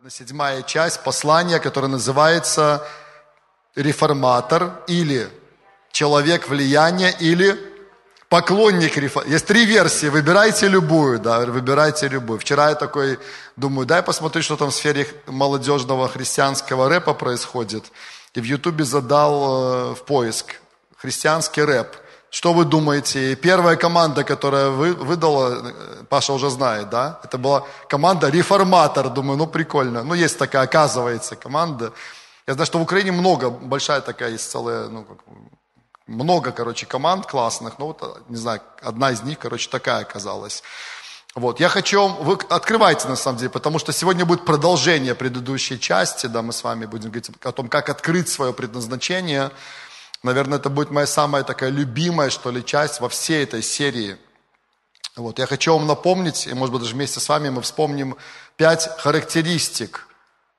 наверное, седьмая часть послания, которое называется «Реформатор» или «Человек влияния» или «Поклонник реформатора». Есть три версии, выбирайте любую, да, выбирайте любую. Вчера я такой думаю, дай посмотреть, что там в сфере молодежного христианского рэпа происходит. И в Ютубе задал э, в поиск христианский рэп – что вы думаете? Первая команда, которая вы, выдала, Паша уже знает, да? Это была команда «Реформатор». Думаю, ну прикольно. Ну есть такая, оказывается, команда. Я знаю, что в Украине много, большая такая есть целая, ну, как, много, короче, команд классных. Ну вот, не знаю, одна из них, короче, такая оказалась. Вот, я хочу, вы открывайте на самом деле, потому что сегодня будет продолжение предыдущей части, да, мы с вами будем говорить о том, как открыть свое предназначение – Наверное, это будет моя самая такая любимая, что ли, часть во всей этой серии. Вот, я хочу вам напомнить, и, может быть, даже вместе с вами мы вспомним пять характеристик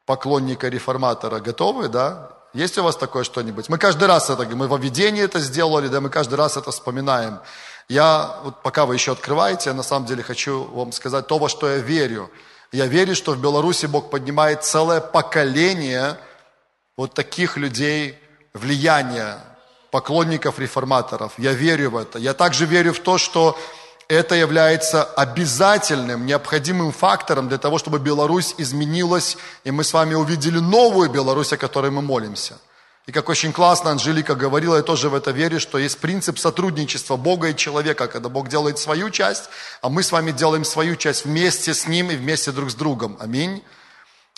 поклонника-реформатора. Готовы, да? Есть у вас такое что-нибудь? Мы каждый раз это, мы во введении это сделали, да, мы каждый раз это вспоминаем. Я, вот пока вы еще открываете, я на самом деле хочу вам сказать то, во что я верю. Я верю, что в Беларуси Бог поднимает целое поколение вот таких людей влияния, поклонников реформаторов. Я верю в это. Я также верю в то, что это является обязательным, необходимым фактором для того, чтобы Беларусь изменилась, и мы с вами увидели новую Беларусь, о которой мы молимся. И как очень классно Анжелика говорила, я тоже в это верю, что есть принцип сотрудничества Бога и человека, когда Бог делает свою часть, а мы с вами делаем свою часть вместе с Ним и вместе друг с другом. Аминь.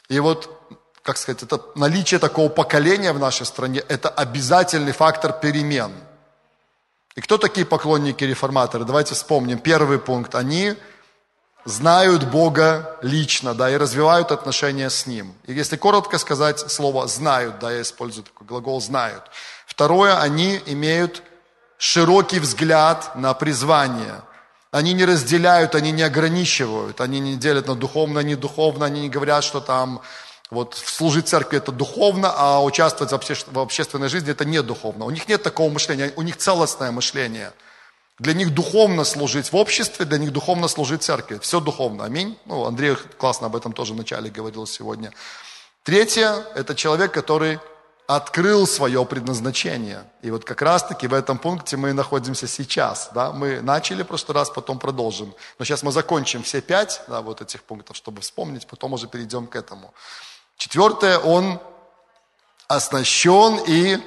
И вот как сказать, это наличие такого поколения в нашей стране, это обязательный фактор перемен. И кто такие поклонники реформаторы? Давайте вспомним. Первый пункт. Они знают Бога лично, да, и развивают отношения с Ним. И если коротко сказать слово «знают», да, я использую такой глагол «знают». Второе, они имеют широкий взгляд на призвание. Они не разделяют, они не ограничивают, они не делят на духовно, не духовно, они не говорят, что там вот служить церкви это духовно, а участвовать в, обще, в общественной жизни это не духовно. У них нет такого мышления, у них целостное мышление. Для них духовно служить в обществе, для них духовно служить церкви. Все духовно. Аминь. Ну, Андрей классно об этом тоже вначале говорил сегодня. Третье – это человек, который открыл свое предназначение. И вот как раз-таки в этом пункте мы находимся сейчас. Да? Мы начали прошлый раз, потом продолжим. Но сейчас мы закончим все пять да, вот этих пунктов, чтобы вспомнить, потом уже перейдем к этому. Четвертое, он оснащен и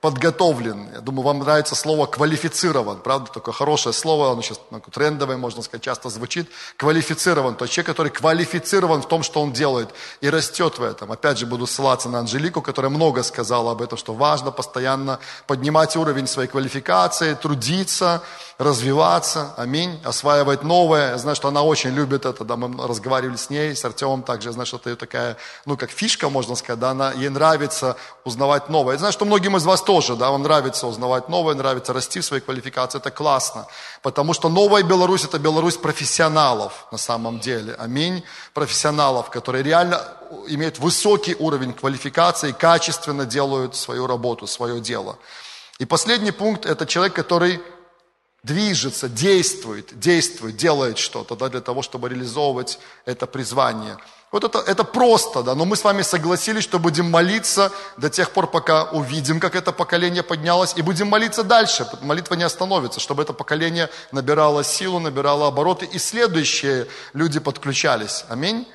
подготовлен. Я думаю, вам нравится слово квалифицирован, правда, такое хорошее слово, оно сейчас трендовое, можно сказать, часто звучит. Квалифицирован, то есть человек, который квалифицирован в том, что он делает и растет в этом. Опять же, буду ссылаться на Анжелику, которая много сказала об этом, что важно постоянно поднимать уровень своей квалификации, трудиться, развиваться, аминь, осваивать новое. Я знаю, что она очень любит это, да, мы разговаривали с ней, с Артемом также, я знаю, что это ее такая, ну, как фишка, можно сказать, да, она, ей нравится узнавать новое. Я знаю, что многим из вас тоже, да, вам нравится узнавать новое, нравится расти в своей квалификации, это классно. Потому что новая Беларусь – это Беларусь профессионалов на самом деле. Аминь. Профессионалов, которые реально имеют высокий уровень квалификации, качественно делают свою работу, свое дело. И последний пункт – это человек, который движется, действует, действует, делает что-то да, для того, чтобы реализовывать это призвание – вот это, это просто, да, но мы с вами согласились, что будем молиться до тех пор, пока увидим, как это поколение поднялось, и будем молиться дальше. Молитва не остановится, чтобы это поколение набирало силу, набирало обороты, и следующие люди подключались. Аминь.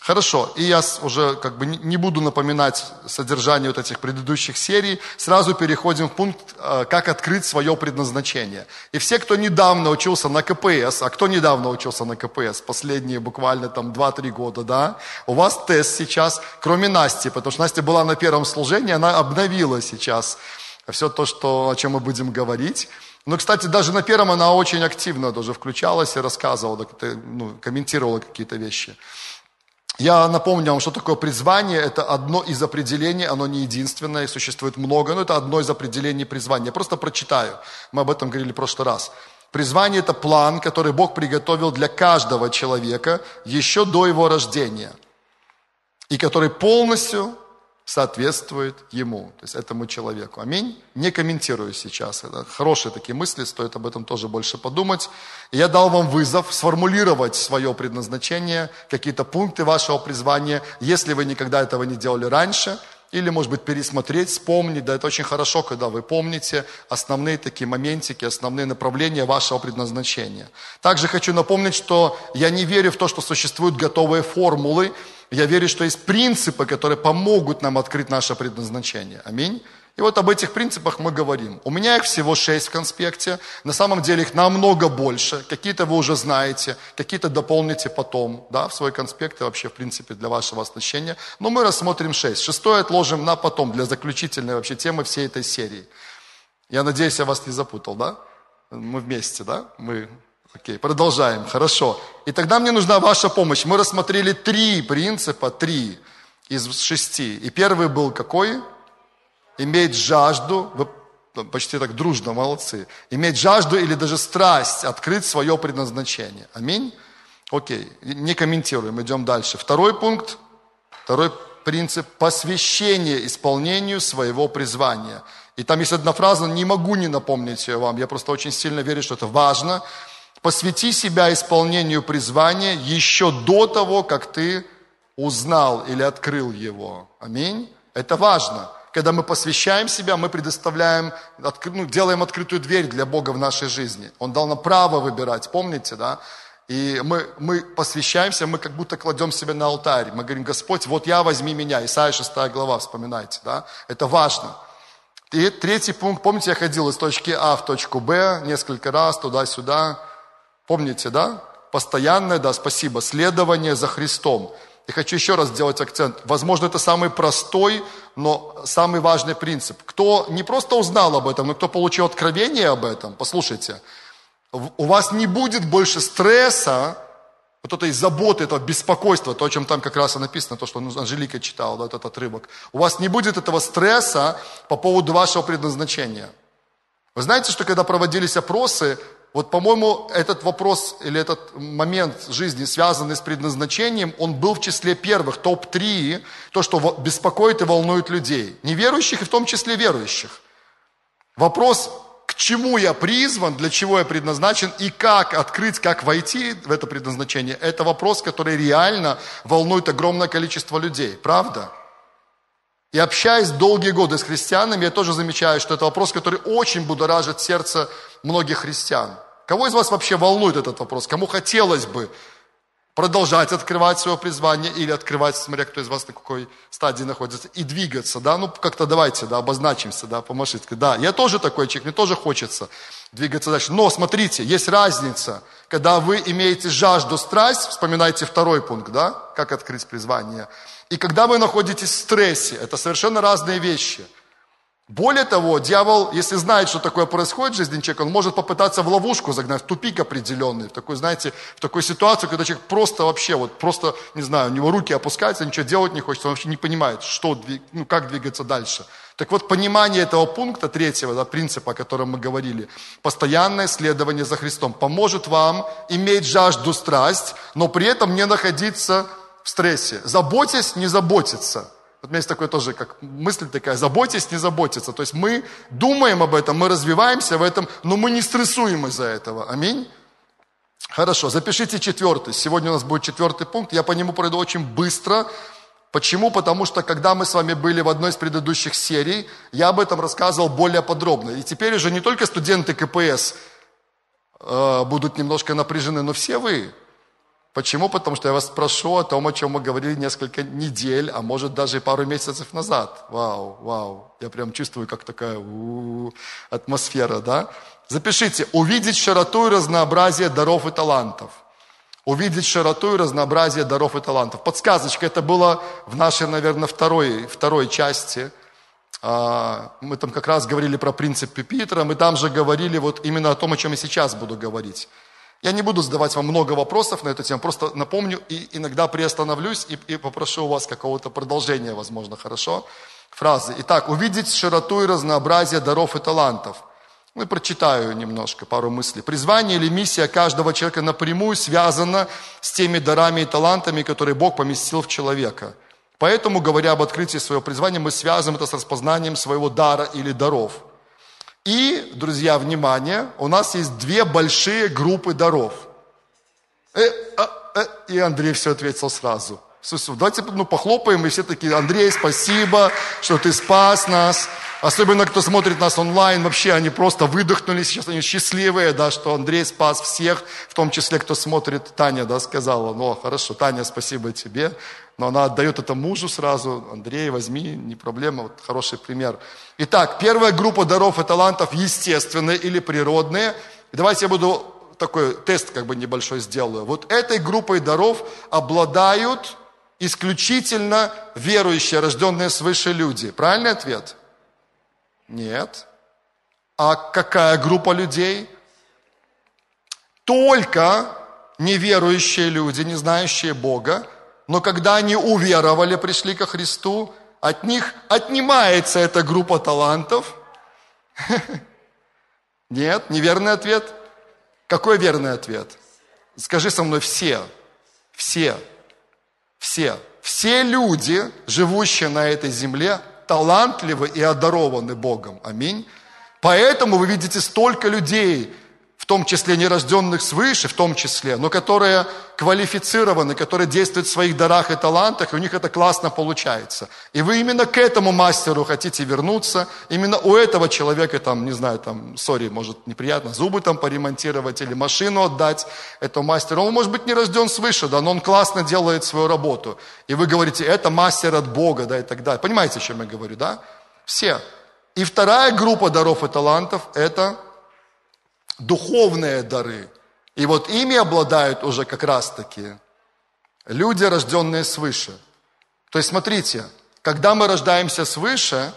Хорошо, и я уже как бы не буду напоминать содержание вот этих предыдущих серий, сразу переходим в пункт, э, как открыть свое предназначение. И все, кто недавно учился на КПС, а кто недавно учился на КПС, последние буквально там 2-3 года, да, у вас тест сейчас, кроме Насти, потому что Настя была на первом служении, она обновила сейчас все то, что, о чем мы будем говорить. Но, кстати, даже на первом она очень активно даже включалась и рассказывала, ну, комментировала какие-то вещи. Я напомню вам, что такое призвание. Это одно из определений, оно не единственное, существует много, но это одно из определений призвания. Я просто прочитаю. Мы об этом говорили в прошлый раз. Призвание – это план, который Бог приготовил для каждого человека еще до его рождения. И который полностью соответствует ему, то есть этому человеку. Аминь. Не комментирую сейчас. Это хорошие такие мысли, стоит об этом тоже больше подумать. И я дал вам вызов сформулировать свое предназначение, какие-то пункты вашего призвания, если вы никогда этого не делали раньше – или, может быть, пересмотреть, вспомнить. Да, это очень хорошо, когда вы помните основные такие моментики, основные направления вашего предназначения. Также хочу напомнить, что я не верю в то, что существуют готовые формулы. Я верю, что есть принципы, которые помогут нам открыть наше предназначение. Аминь. И вот об этих принципах мы говорим. У меня их всего шесть в конспекте. На самом деле их намного больше. Какие-то вы уже знаете, какие-то дополните потом, да, в свой конспект и вообще, в принципе, для вашего оснащения. Но мы рассмотрим шесть. Шестое отложим на потом, для заключительной вообще темы всей этой серии. Я надеюсь, я вас не запутал, да? Мы вместе, да? Мы Окей, продолжаем, хорошо. И тогда мне нужна ваша помощь. Мы рассмотрели три принципа, три из шести. И первый был какой? иметь жажду, вы почти так дружно, молодцы, иметь жажду или даже страсть открыть свое предназначение. Аминь? Окей, не комментируем, идем дальше. Второй пункт, второй принцип – посвящение исполнению своего призвания. И там есть одна фраза, не могу не напомнить ее вам, я просто очень сильно верю, что это важно. Посвяти себя исполнению призвания еще до того, как ты узнал или открыл его. Аминь. Это важно когда мы посвящаем себя, мы предоставляем, ну, делаем открытую дверь для Бога в нашей жизни. Он дал нам право выбирать, помните, да? И мы, мы посвящаемся, мы как будто кладем себя на алтарь. Мы говорим, Господь, вот я, возьми меня. Исайя 6 глава, вспоминайте, да? Это важно. И третий пункт, помните, я ходил из точки А в точку Б несколько раз, туда-сюда. Помните, да? Постоянное, да, спасибо, следование за Христом. И хочу еще раз сделать акцент. Возможно, это самый простой, но самый важный принцип. Кто не просто узнал об этом, но кто получил откровение об этом, послушайте, у вас не будет больше стресса, вот этой заботы, этого беспокойства, то, о чем там как раз и написано, то, что Анжелика читала, да, этот отрывок. У вас не будет этого стресса по поводу вашего предназначения. Вы знаете, что когда проводились опросы, вот, по-моему, этот вопрос или этот момент жизни, связанный с предназначением, он был в числе первых, топ-3, то, что беспокоит и волнует людей. Неверующих и в том числе верующих. Вопрос, к чему я призван, для чего я предназначен и как открыть, как войти в это предназначение, это вопрос, который реально волнует огромное количество людей. Правда? И общаясь долгие годы с христианами, я тоже замечаю, что это вопрос, который очень будоражит сердце многих христиан. Кого из вас вообще волнует этот вопрос? Кому хотелось бы продолжать открывать свое призвание или открывать, смотря кто из вас на какой стадии находится, и двигаться, да, ну как-то давайте, да, обозначимся, да, помашите. Да, я тоже такой человек, мне тоже хочется двигаться дальше. Но смотрите, есть разница, когда вы имеете жажду, страсть, вспоминайте второй пункт, да, как открыть призвание, и когда вы находитесь в стрессе, это совершенно разные вещи – более того, дьявол, если знает, что такое происходит в жизни человека, он может попытаться в ловушку загнать, в тупик определенный, в такую, знаете, в такую ситуацию, когда человек просто вообще, вот просто, не знаю, у него руки опускаются, ничего делать не хочет, он вообще не понимает, что, ну, как двигаться дальше. Так вот, понимание этого пункта, третьего да, принципа, о котором мы говорили, постоянное следование за Христом, поможет вам иметь жажду, страсть, но при этом не находиться в стрессе. Заботясь, не заботиться – вот у меня есть такое тоже, как мысль такая, заботьтесь, не заботиться. То есть мы думаем об этом, мы развиваемся в этом, но мы не стрессуем из-за этого. Аминь. Хорошо, запишите четвертый. Сегодня у нас будет четвертый пункт. Я по нему пройду очень быстро. Почему? Потому что когда мы с вами были в одной из предыдущих серий, я об этом рассказывал более подробно. И теперь уже не только студенты КПС э, будут немножко напряжены, но все вы. Почему? Потому что я вас спрошу о том, о чем мы говорили несколько недель, а может даже пару месяцев назад. Вау, вау. Я прям чувствую, как такая у-у-у, атмосфера, да? Запишите. Увидеть широту и разнообразие даров и талантов. Увидеть широту и разнообразие даров и талантов. Подсказочка, это было в нашей, наверное, второй, второй части. А, мы там как раз говорили про принцип Пюпитера, мы там же говорили вот именно о том, о чем я сейчас буду говорить. Я не буду задавать вам много вопросов на эту тему, просто напомню и иногда приостановлюсь и, и попрошу у вас какого-то продолжения, возможно, хорошо? Фразы. Итак, увидеть широту и разнообразие даров и талантов. Ну прочитаю немножко пару мыслей. Призвание или миссия каждого человека напрямую связана с теми дарами и талантами, которые Бог поместил в человека. Поэтому, говоря об открытии своего призвания, мы связываем это с распознанием своего дара или даров. И, друзья, внимание, у нас есть две большие группы даров. Э, э, э, и Андрей все ответил сразу. Давайте ну, похлопаем, и все такие, Андрей, спасибо, что ты спас нас. Особенно, кто смотрит нас онлайн, вообще они просто выдохнули, сейчас они счастливые, да, что Андрей спас всех, в том числе, кто смотрит, Таня, да, сказала, ну, хорошо, Таня, спасибо тебе, но она отдает это мужу сразу, Андрей, возьми, не проблема, вот хороший пример. Итак, первая группа даров и талантов естественные или природные. И давайте я буду такой тест как бы небольшой сделаю. Вот этой группой даров обладают исключительно верующие, рожденные свыше люди. Правильный ответ? Нет. А какая группа людей? Только неверующие люди, не знающие Бога, но когда они уверовали, пришли ко Христу, от них отнимается эта группа талантов. Нет, неверный ответ. Какой верный ответ? Скажи со мной все. Все. Все. Все люди, живущие на этой земле, талантливы и одарованы Богом. Аминь. Поэтому вы видите столько людей, том числе нерожденных свыше, в том числе, но которые квалифицированы, которые действуют в своих дарах и талантах, и у них это классно получается. И вы именно к этому мастеру хотите вернуться, именно у этого человека, там, не знаю, там, сори, может неприятно, зубы там поремонтировать или машину отдать этому мастеру. Он может быть не рожден свыше, да, но он классно делает свою работу. И вы говорите, это мастер от Бога, да, и так далее. Понимаете, о чем я говорю, да? Все. И вторая группа даров и талантов – это духовные дары. И вот ими обладают уже как раз-таки люди, рожденные свыше. То есть смотрите, когда мы рождаемся свыше,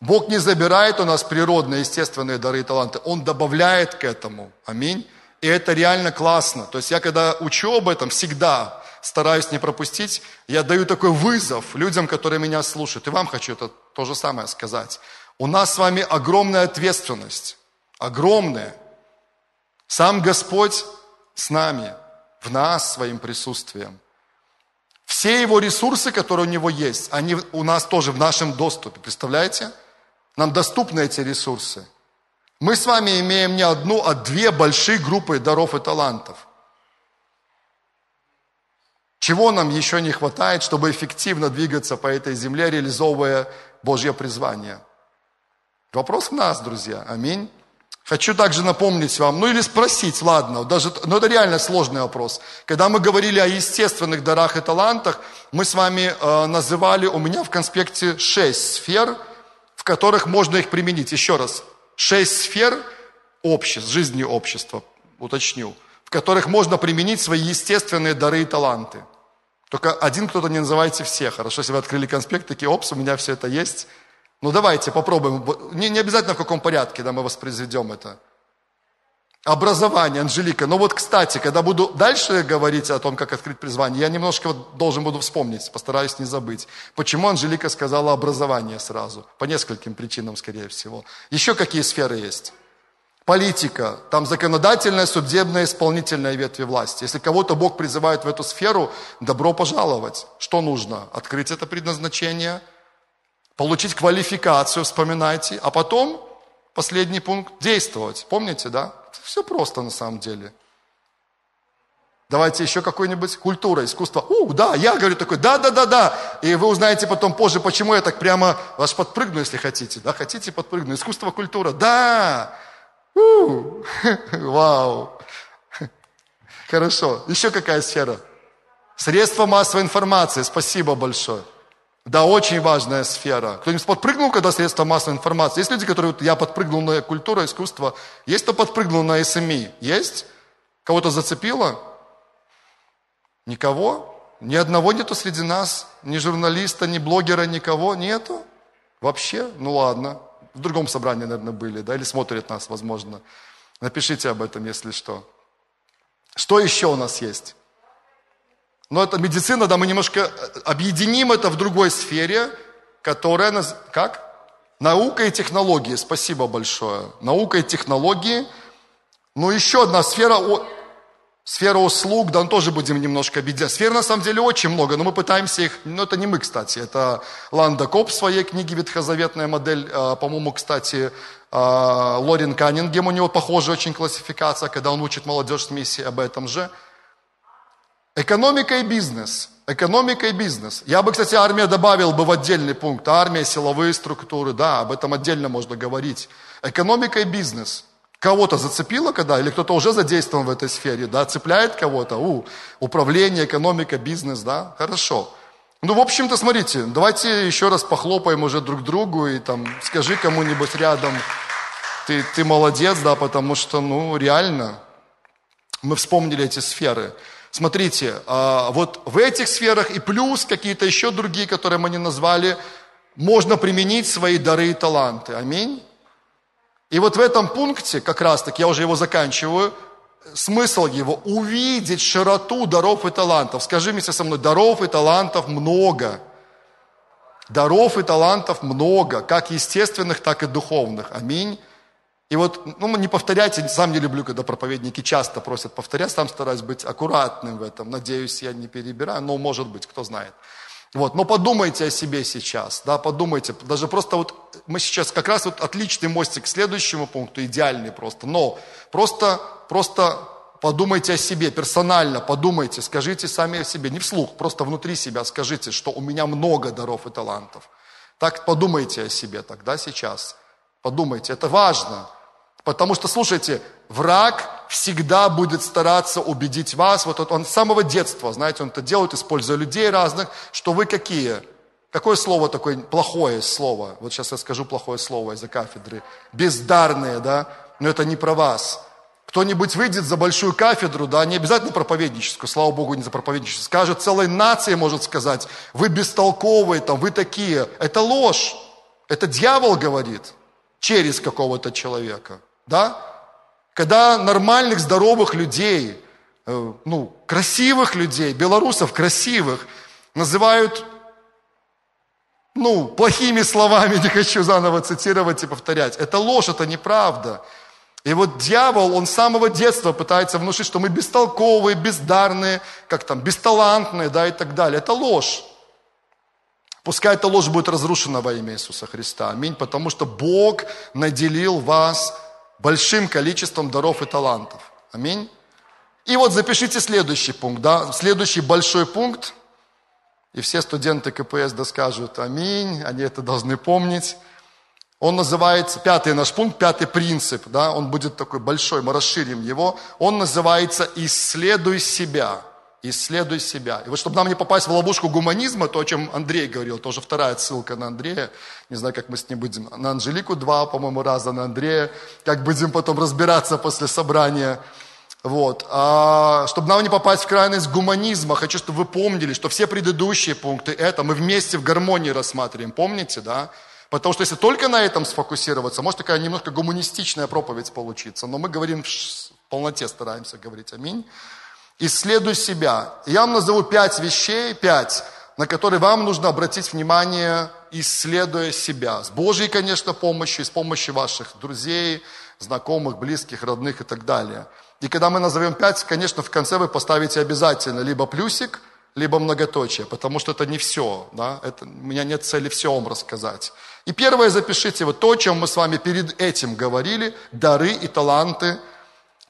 Бог не забирает у нас природные, естественные дары и таланты, Он добавляет к этому. Аминь. И это реально классно. То есть я когда учу об этом, всегда стараюсь не пропустить, я даю такой вызов людям, которые меня слушают. И вам хочу это то же самое сказать. У нас с вами огромная ответственность. Огромная. Сам Господь с нами, в нас своим присутствием. Все его ресурсы, которые у него есть, они у нас тоже в нашем доступе. Представляете? Нам доступны эти ресурсы. Мы с вами имеем не одну, а две большие группы даров и талантов. Чего нам еще не хватает, чтобы эффективно двигаться по этой земле, реализовывая Божье призвание? Вопрос в нас, друзья. Аминь. Хочу также напомнить вам, ну или спросить, ладно, даже, но это реально сложный вопрос. Когда мы говорили о естественных дарах и талантах, мы с вами э, называли, у меня в конспекте шесть сфер, в которых можно их применить. Еще раз, шесть сфер обществ, жизни общества, уточню, в которых можно применить свои естественные дары и таланты. Только один кто-то не называйте все, хорошо? Если вы открыли конспект, такие, опс, у меня все это есть – ну давайте попробуем. Не, не обязательно в каком порядке да, мы воспроизведем это. Образование, Анжелика. Ну вот, кстати, когда буду дальше говорить о том, как открыть призвание, я немножко вот должен буду вспомнить, постараюсь не забыть. Почему Анжелика сказала образование сразу? По нескольким причинам, скорее всего. Еще какие сферы есть? Политика. Там законодательная, судебная, исполнительная ветви власти. Если кого-то Бог призывает в эту сферу, добро пожаловать. Что нужно? Открыть это предназначение – получить квалификацию, вспоминайте, а потом, последний пункт, действовать. Помните, да? Все просто на самом деле. Давайте еще какой-нибудь культура, искусство. У, да, я говорю такой, да, да, да, да. И вы узнаете потом позже, почему я так прямо вас подпрыгну, если хотите. Да, хотите подпрыгну. Искусство, культура, да. У, вау. Хорошо. Еще какая сфера? Средства массовой информации. Спасибо большое. Да, очень важная сфера. Кто-нибудь подпрыгнул, когда средства массовой информации? Есть люди, которые, вот, я подпрыгнул на культуру, искусство. Есть кто подпрыгнул на СМИ? Есть? Кого-то зацепило? Никого? Ни одного нету среди нас? Ни журналиста, ни блогера, никого нету? Вообще? Ну ладно. В другом собрании, наверное, были, да? Или смотрят нас, возможно. Напишите об этом, если что. Что еще у нас есть? Но это медицина, да, мы немножко э, объединим это в другой сфере, которая, как? Наука и технологии, спасибо большое. Наука и технологии. Ну, еще одна сфера, Сфера услуг, да, тоже будем немножко объединять. Сфер на самом деле очень много, но мы пытаемся их, ну это не мы, кстати, это Ланда Коп в своей книге «Ветхозаветная модель», а, по-моему, кстати, а, Лорин Каннингем, у него похожая очень классификация, когда он учит молодежь с миссией об этом же. Экономика и бизнес. Экономика и бизнес. Я бы, кстати, армия добавил бы в отдельный пункт. Армия, силовые структуры, да, об этом отдельно можно говорить. Экономика и бизнес – Кого-то зацепило когда, или кто-то уже задействован в этой сфере, да, цепляет кого-то, у, управление, экономика, бизнес, да, хорошо. Ну, в общем-то, смотрите, давайте еще раз похлопаем уже друг другу и там скажи кому-нибудь рядом, ты, ты молодец, да, потому что, ну, реально, мы вспомнили эти сферы. Смотрите, а, вот в этих сферах и плюс какие-то еще другие, которые мы не назвали, можно применить свои дары и таланты. Аминь. И вот в этом пункте, как раз таки, я уже его заканчиваю, смысл его – увидеть широту даров и талантов. Скажи вместе со мной, даров и талантов много. Даров и талантов много, как естественных, так и духовных. Аминь. И вот, ну, не повторяйте, сам не люблю, когда проповедники часто просят повторять, сам стараюсь быть аккуратным в этом. Надеюсь, я не перебираю, но может быть, кто знает. Вот, но подумайте о себе сейчас, да, подумайте, даже просто вот мы сейчас как раз вот отличный мостик к следующему пункту, идеальный просто, но просто, просто подумайте о себе, персонально подумайте, скажите сами о себе, не вслух, просто внутри себя скажите, что у меня много даров и талантов. Так подумайте о себе тогда сейчас, подумайте, это важно, потому что, слушайте, враг всегда будет стараться убедить вас, вот он с самого детства, знаете, он это делает, используя людей разных, что вы какие? Какое слово такое, плохое слово? Вот сейчас я скажу плохое слово из-за кафедры. Бездарные, да? Но это не про вас. Кто-нибудь выйдет за большую кафедру, да, не обязательно проповедническую, слава Богу, не за проповедническую, скажет, целой нации может сказать, вы бестолковые, там, вы такие. Это ложь. Это дьявол говорит через какого-то человека, да? Когда нормальных, здоровых людей, э, ну, красивых людей, белорусов красивых, называют, ну, плохими словами, не хочу заново цитировать и повторять. Это ложь, это неправда. И вот дьявол, он с самого детства пытается внушить, что мы бестолковые, бездарные, как там, бесталантные, да, и так далее. Это ложь. Пускай эта ложь будет разрушена во имя Иисуса Христа. Аминь. Потому что Бог наделил вас большим количеством даров и талантов. Аминь. И вот запишите следующий пункт, да, следующий большой пункт, и все студенты КПС да скажут аминь, они это должны помнить. Он называется, пятый наш пункт, пятый принцип, да, он будет такой большой, мы расширим его. Он называется «Исследуй себя» исследуй себя. И вот чтобы нам не попасть в ловушку гуманизма, то, о чем Андрей говорил, тоже вторая ссылка на Андрея, не знаю, как мы с ним будем, на Анжелику два, по-моему, раза на Андрея, как будем потом разбираться после собрания. Вот. А, чтобы нам не попасть в крайность гуманизма, хочу, чтобы вы помнили, что все предыдущие пункты, это мы вместе в гармонии рассматриваем, помните, да? Потому что если только на этом сфокусироваться, может такая немножко гуманистичная проповедь получиться, но мы говорим в полноте, стараемся говорить, аминь. Исследуй себя. Я вам назову пять вещей, пять, на которые вам нужно обратить внимание, исследуя себя. С Божьей, конечно, помощью, с помощью ваших друзей, знакомых, близких, родных и так далее. И когда мы назовем пять, конечно, в конце вы поставите обязательно либо плюсик, либо многоточие, потому что это не все. Да? Это, у меня нет цели все вам рассказать. И первое запишите вот то, о чем мы с вами перед этим говорили, дары и таланты,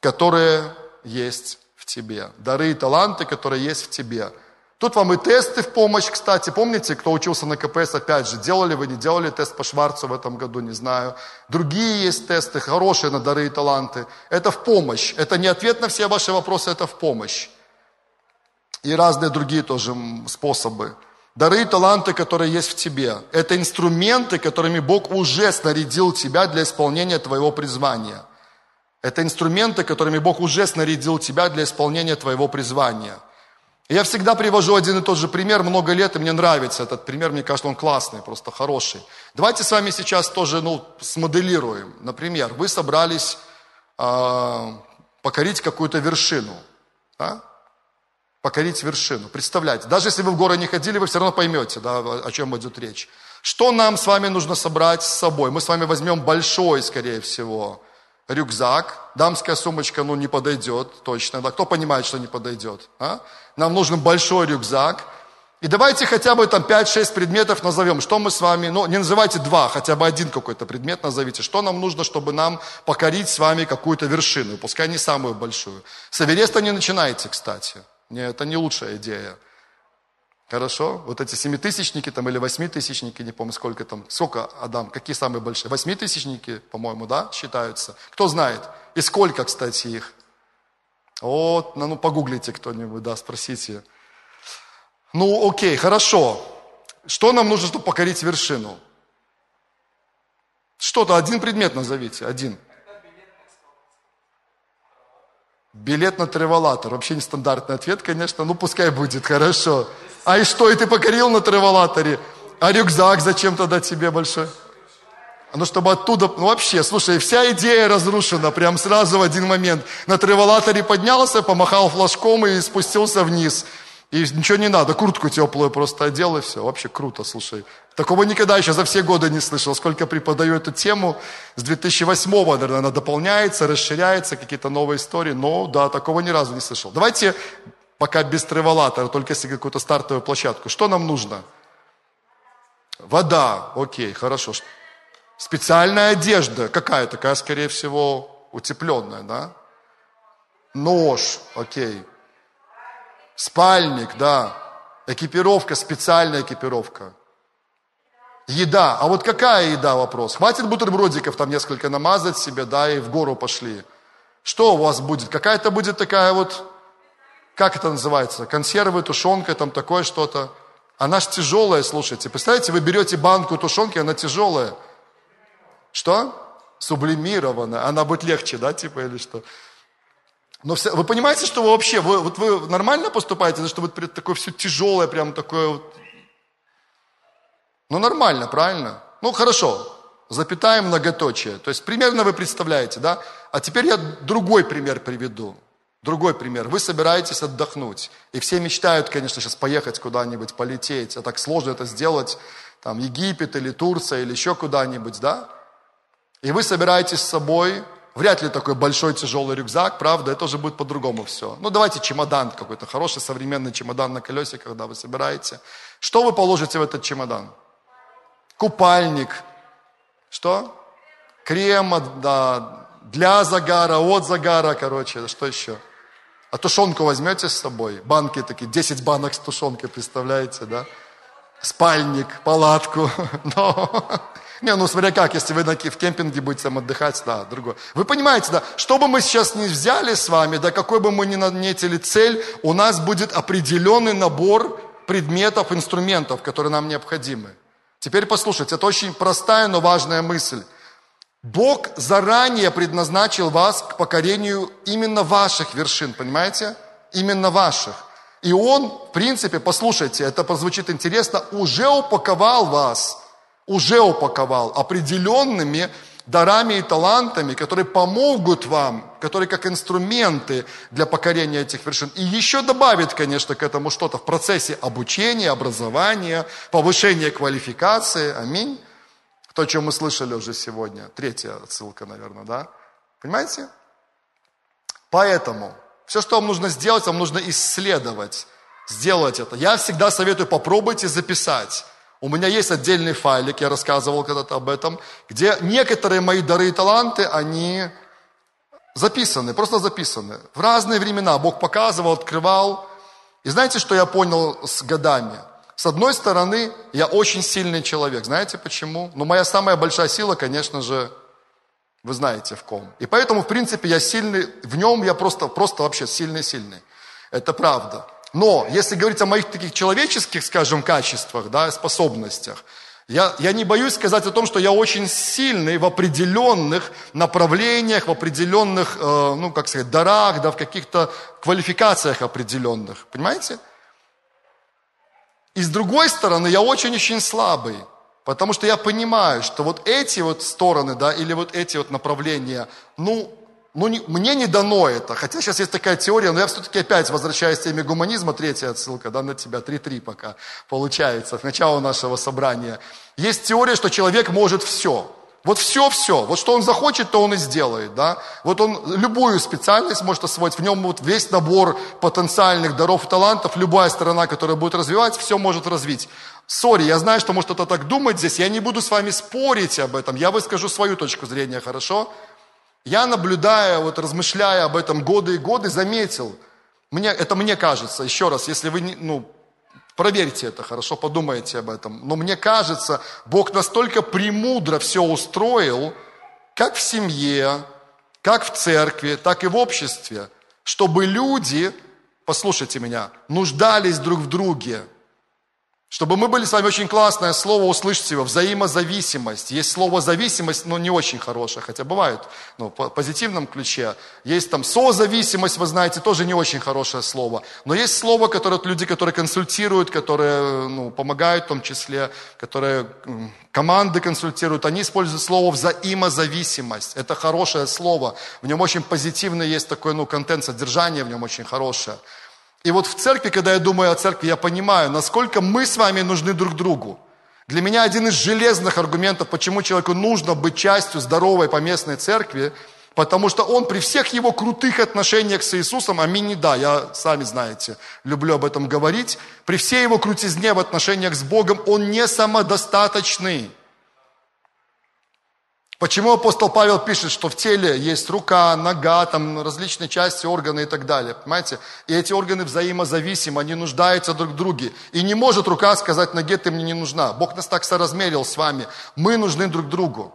которые есть в тебе, дары и таланты, которые есть в тебе. Тут вам и тесты в помощь, кстати. Помните, кто учился на КПС, опять же, делали вы, не делали тест по Шварцу в этом году, не знаю. Другие есть тесты, хорошие на дары и таланты. Это в помощь. Это не ответ на все ваши вопросы, это в помощь. И разные другие тоже способы. Дары и таланты, которые есть в тебе. Это инструменты, которыми Бог уже снарядил тебя для исполнения твоего призвания – это инструменты, которыми Бог уже снарядил тебя для исполнения твоего призвания. И я всегда привожу один и тот же пример много лет, и мне нравится этот пример, мне кажется, он классный, просто хороший. Давайте с вами сейчас тоже ну, смоделируем. Например, вы собрались э, покорить какую-то вершину. Да? Покорить вершину. Представляете, даже если вы в горы не ходили, вы все равно поймете, да, о чем идет речь. Что нам с вами нужно собрать с собой? Мы с вами возьмем большой, скорее всего, рюкзак, дамская сумочка, ну, не подойдет точно, да, кто понимает, что не подойдет, а? Нам нужен большой рюкзак, и давайте хотя бы там 5-6 предметов назовем, что мы с вами, ну, не называйте два, хотя бы один какой-то предмет назовите, что нам нужно, чтобы нам покорить с вами какую-то вершину, пускай не самую большую. С Эвереста не начинайте, кстати, не, это не лучшая идея. Хорошо? Вот эти семитысячники там или восьмитысячники, не помню сколько там. Сколько, Адам, какие самые большие? Восьмитысячники, по-моему, да, считаются? Кто знает? И сколько, кстати, их? Вот, ну, ну погуглите кто-нибудь, да, спросите. Ну, окей, хорошо. Что нам нужно, чтобы покорить вершину? Что-то, один предмет назовите, один. Билет на треволатор. Вообще нестандартный ответ, конечно, ну пускай будет, хорошо. А и что, и ты покорил на треволаторе? А рюкзак зачем тогда тебе большой? Ну, чтобы оттуда, ну вообще, слушай, вся идея разрушена прям сразу в один момент. На треволаторе поднялся, помахал флажком и спустился вниз. И ничего не надо, куртку теплую просто одел и все. Вообще круто, слушай. Такого никогда еще за все годы не слышал. Сколько преподаю эту тему, с 2008-го, наверное, она дополняется, расширяется, какие-то новые истории. Но, да, такого ни разу не слышал. Давайте пока без треволатора, только если какую-то стартовую площадку. Что нам нужно? Вода, окей, хорошо. Специальная одежда, какая такая, скорее всего, утепленная, да? Нож, окей. Спальник, да. Экипировка, специальная экипировка. Еда. А вот какая еда вопрос? Хватит бутербродиков там несколько намазать себе, да, и в гору пошли. Что у вас будет? Какая-то будет такая вот как это называется, консервы, тушенка, там такое что-то. Она ж тяжелая, слушайте. Представляете, вы берете банку тушенки, она тяжелая. Что? Сублимированная. Она будет легче, да, типа, или что? Но все, вы понимаете, что вы вообще, вы, вот вы нормально поступаете, что вот такое все тяжелое, прям такое вот. Ну, нормально, правильно? Ну, хорошо, запятаем многоточие. То есть примерно вы представляете, да? А теперь я другой пример приведу. Другой пример. Вы собираетесь отдохнуть. И все мечтают, конечно, сейчас поехать куда-нибудь, полететь. А так сложно это сделать. Там Египет или Турция или еще куда-нибудь, да? И вы собираетесь с собой, вряд ли такой большой тяжелый рюкзак, правда, это уже будет по-другому все. Ну, давайте чемодан какой-то, хороший современный чемодан на колесиках, когда вы собираете. Что вы положите в этот чемодан? Купальник. Что? Крем да, для загара, от загара, короче, что еще? А тушенку возьмете с собой? Банки такие, 10 банок с тушенкой, представляете, да? Спальник, палатку. Но... Не, ну смотря как, если вы в кемпинге будете там отдыхать, да, другое. Вы понимаете, да, что бы мы сейчас не взяли с вами, да, какой бы мы ни наметили цель, у нас будет определенный набор предметов, инструментов, которые нам необходимы. Теперь послушайте, это очень простая, но важная мысль. Бог заранее предназначил вас к покорению именно ваших вершин, понимаете? Именно ваших. И Он, в принципе, послушайте, это прозвучит интересно, уже упаковал вас, уже упаковал определенными дарами и талантами, которые помогут вам, которые как инструменты для покорения этих вершин. И еще добавит, конечно, к этому что-то в процессе обучения, образования, повышения квалификации. Аминь. То, о чем мы слышали уже сегодня. Третья ссылка, наверное, да? Понимаете? Поэтому все, что вам нужно сделать, вам нужно исследовать, сделать это. Я всегда советую, попробуйте записать. У меня есть отдельный файлик, я рассказывал когда-то об этом, где некоторые мои дары и таланты, они записаны, просто записаны. В разные времена Бог показывал, открывал. И знаете, что я понял с годами? С одной стороны, я очень сильный человек. Знаете почему? Ну, моя самая большая сила, конечно же, вы знаете в ком. И поэтому, в принципе, я сильный, в нем я просто, просто вообще сильный-сильный. Это правда. Но, если говорить о моих таких человеческих, скажем, качествах, да, способностях, я, я не боюсь сказать о том, что я очень сильный в определенных направлениях, в определенных, э, ну, как сказать, дарах, да, в каких-то квалификациях определенных. Понимаете? И с другой стороны, я очень-очень слабый, потому что я понимаю, что вот эти вот стороны, да, или вот эти вот направления, ну, ну не, мне не дано это. Хотя сейчас есть такая теория, но я все-таки опять возвращаюсь к теме гуманизма, третья отсылка, да, на тебя, 3-3 пока получается, с начала нашего собрания. Есть теория, что человек может все. Вот все-все. Вот что он захочет, то он и сделает. Да? Вот он любую специальность может освоить. В нем вот весь набор потенциальных даров и талантов. Любая сторона, которая будет развивать, все может развить. Сори, я знаю, что может кто-то так думать здесь. Я не буду с вами спорить об этом. Я выскажу свою точку зрения, хорошо? Я, наблюдая, вот размышляя об этом годы и годы, заметил, мне, это мне кажется, еще раз, если вы ну, Проверьте это, хорошо подумайте об этом. Но мне кажется, Бог настолько премудро все устроил, как в семье, как в церкви, так и в обществе, чтобы люди, послушайте меня, нуждались друг в друге – чтобы мы были с вами очень классное слово, услышьте его, взаимозависимость. Есть слово зависимость, но не очень хорошее, хотя бывает, ну, по позитивном ключе. Есть там созависимость, вы знаете, тоже не очень хорошее слово. Но есть слово, которое люди, которые консультируют, которые ну, помогают в том числе, которые команды консультируют, они используют слово взаимозависимость. Это хорошее слово. В нем очень позитивный есть такой ну, контент, содержание в нем очень хорошее. И вот в церкви, когда я думаю о церкви, я понимаю, насколько мы с вами нужны друг другу. Для меня один из железных аргументов, почему человеку нужно быть частью здоровой поместной церкви, потому что он при всех его крутых отношениях с Иисусом, аминь не да, я, сами знаете, люблю об этом говорить, при всей его крутизне в отношениях с Богом, он не самодостаточный. Почему апостол Павел пишет, что в теле есть рука, нога, там различные части, органы и так далее, понимаете? И эти органы взаимозависимы, они нуждаются друг в друге. И не может рука сказать ноге, ты мне не нужна. Бог нас так соразмерил с вами. Мы нужны друг другу.